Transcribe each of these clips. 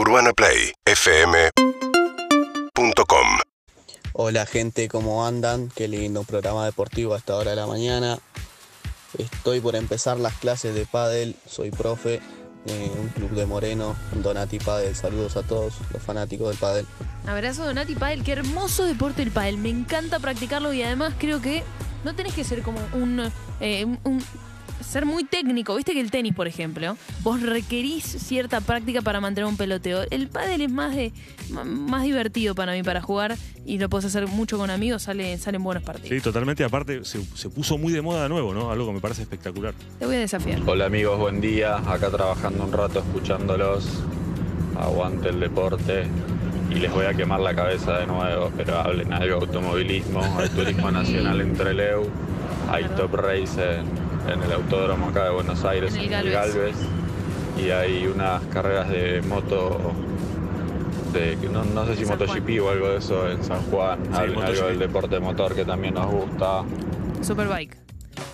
UrbanaPlayFM.com Hola gente, ¿cómo andan? Qué lindo programa deportivo a esta hora de la mañana. Estoy por empezar las clases de pádel, soy profe en un club de Moreno, Donati Padel. Saludos a todos los fanáticos del pádel. Abrazo Donati Padel, qué hermoso deporte el pádel. Me encanta practicarlo y además creo que no tenés que ser como un, eh, un- un- ser muy técnico. Viste que el tenis, por ejemplo, vos requerís cierta práctica para mantener un peloteo. El pádel es más de más divertido para mí para jugar y lo podés hacer mucho con amigos, sale, salen buenos partidos. Sí, totalmente. Aparte, se, se puso muy de moda de nuevo, ¿no? Algo que me parece espectacular. Te voy a desafiar. Hola amigos, buen día. Acá trabajando un rato escuchándolos. Aguante el deporte. Y les voy a quemar la cabeza de nuevo, pero hablen algo de automovilismo. Hay turismo nacional en Treleu. Hay top race en, en el autódromo acá de Buenos Aires, En el en el Galvez. Galvez. Y hay unas carreras de moto. De, no, no sé si MotoGP o algo de eso en San Juan. Sí, algo MotoGP. del deporte motor que también nos gusta. Superbike.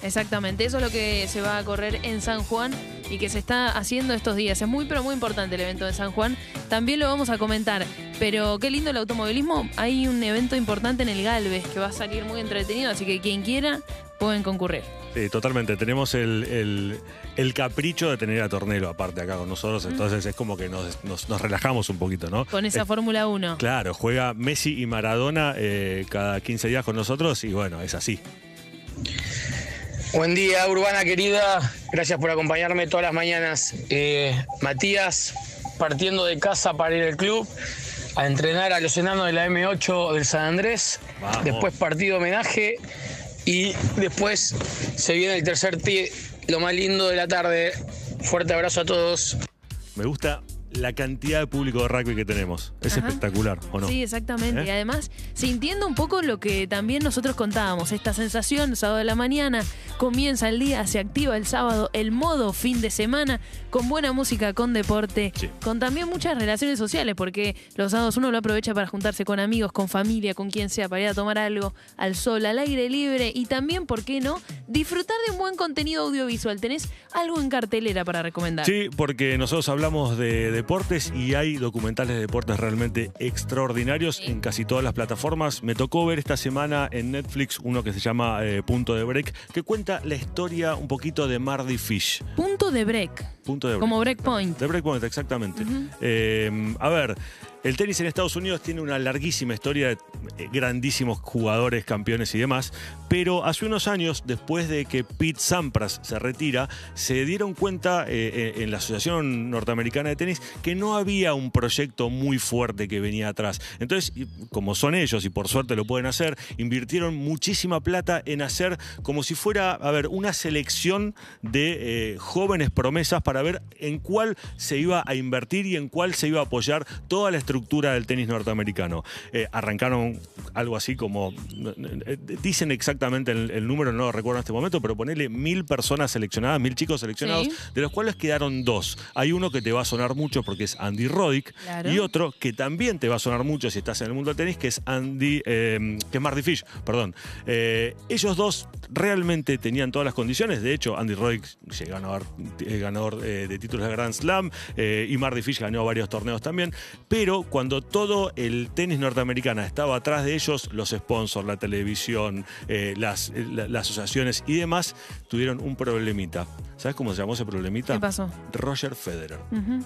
Exactamente, eso es lo que se va a correr en San Juan y que se está haciendo estos días. Es muy, pero muy importante el evento de San Juan. También lo vamos a comentar. Pero qué lindo el automovilismo. Hay un evento importante en el Galvez que va a salir muy entretenido, así que quien quiera pueden concurrir. Sí, totalmente. Tenemos el, el- el capricho de tener a Tornelo aparte acá con nosotros, entonces es como que nos, nos- nos relajamos un poquito, ¿no? Con esa Eh, Fórmula 1. Claro, juega Messi y Maradona eh, cada 15 días con nosotros y bueno, es así. Buen día, Urbana querida. Gracias por acompañarme todas las mañanas. Eh, Matías, partiendo de casa para ir al club a entrenar a los enanos de la M8 del San Andrés. Vamos. Después partido homenaje y después se viene el tercer tee, lo más lindo de la tarde. Fuerte abrazo a todos. Me gusta la cantidad de público de rugby que tenemos. Es Ajá. espectacular, ¿o no? Sí, exactamente. ¿Eh? Y además, sintiendo un poco lo que también nosotros contábamos, esta sensación, sábado de la mañana, comienza el día, se activa el sábado, el modo fin de semana, con buena música, con deporte, Sí. con también muchas relaciones sociales, porque los sábados uno lo aprovecha para juntarse con amigos, con familia, con quien sea, para ir a tomar algo al sol, al aire libre y también, ¿por qué no?, disfrutar de un buen contenido audiovisual. ¿Tenés algo en cartelera para recomendar? Sí, porque nosotros hablamos de deportes y hay documentales de deportes realmente extraordinarios en casi todas las plataformas. Me tocó ver esta semana en Netflix uno que se llama eh, Punto de Break, que cuenta la historia un poquito de Mardy Fish. Punto de break. Punto de break. Como breakpoint. De breakpoint, exactamente. Eh, a ver, el tenis en Estados Unidos tiene una larguísima historia de eh, grandísimos jugadores, campeones y demás, pero hace unos años, después de que Pete Sampras se retira, se dieron cuenta eh, eh, en la Asociación Norteamericana de Tenis que no había un proyecto muy fuerte que venía atrás. Entonces, como son ellos y por suerte lo pueden hacer, invirtieron muchísima plata en hacer como si fuera, a ver, una selección de jóvenes promesas para ver en cuál se iba a invertir y en cuál se iba a apoyar toda la estructura del tenis norteamericano. Eh, arrancaron algo así como, eh, dicen exactamente el, el número, no lo recuerdo en este momento, pero ponele mil personas seleccionadas, mil chicos seleccionados, Sí. de los cuales quedaron dos. Hay uno que te va a sonar mucho porque es Andy Roddick Claro. y otro que también te va a sonar mucho si estás en el mundo del tenis, que es Andy, eh, que es Marty Fish, perdón. Eh, ellos dos realmente tenían todas las condiciones. De hecho, Andy Roddick llegó ganador, ganador eh, de títulos de Grand Slam eh, y Marty Fish ganó varios torneos también. Pero cuando todo el tenis norteamericano estaba atrás de ellos, los sponsors, la televisión, eh, las, la- las asociaciones y demás, tuvieron un problemita. ¿Sabes cómo se llamó ese problemita? ¿Qué pasó? Roger Federer Ujú.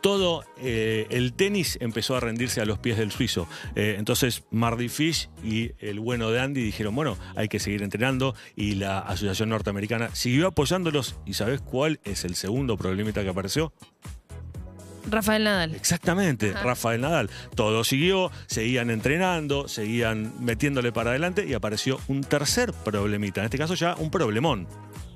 Todo eh, el tenis empezó a rendirse a los pies del suizo. Eh, entonces Marty Fish y el bueno de Andy dijeron, bueno, hay que seguir entrenando y la Asociación Norteamericana siguió apoyándolos. ¿Y sabes cuál es el segundo problemita que apareció? Rafael Nadal. Exactamente, Ajá. Rafael Nadal. Todo siguió, seguían entrenando, seguían metiéndole para adelante y apareció un tercer problemita, en este caso ya un problemón.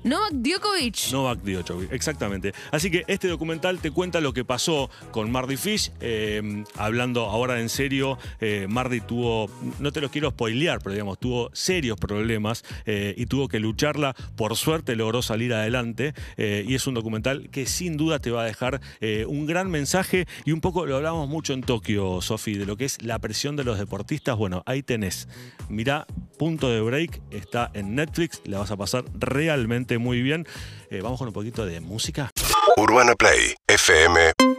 Novak Djokovic. Novak Djokovic, exactamente. Así que este documental te cuenta lo que pasó con Marty Fish. Eh, hablando ahora en serio, eh, Marty tuvo, no te lo quiero spoilear, pero digamos, tuvo serios problemas eh, y tuvo que lucharla. Por suerte logró salir adelante y es un documental que sin duda te va a dejar un gran mensaje y un poco lo hablamos mucho en Tokio, Sofi, de lo que es la presión de los deportistas. Bueno, ahí tenés. Mirá, punto de break, está en Netflix, la vas a pasar realmente muy bien. Eh, vamos con un poquito de música. UrbanaPlayFM.com UrbanaPlayFM.com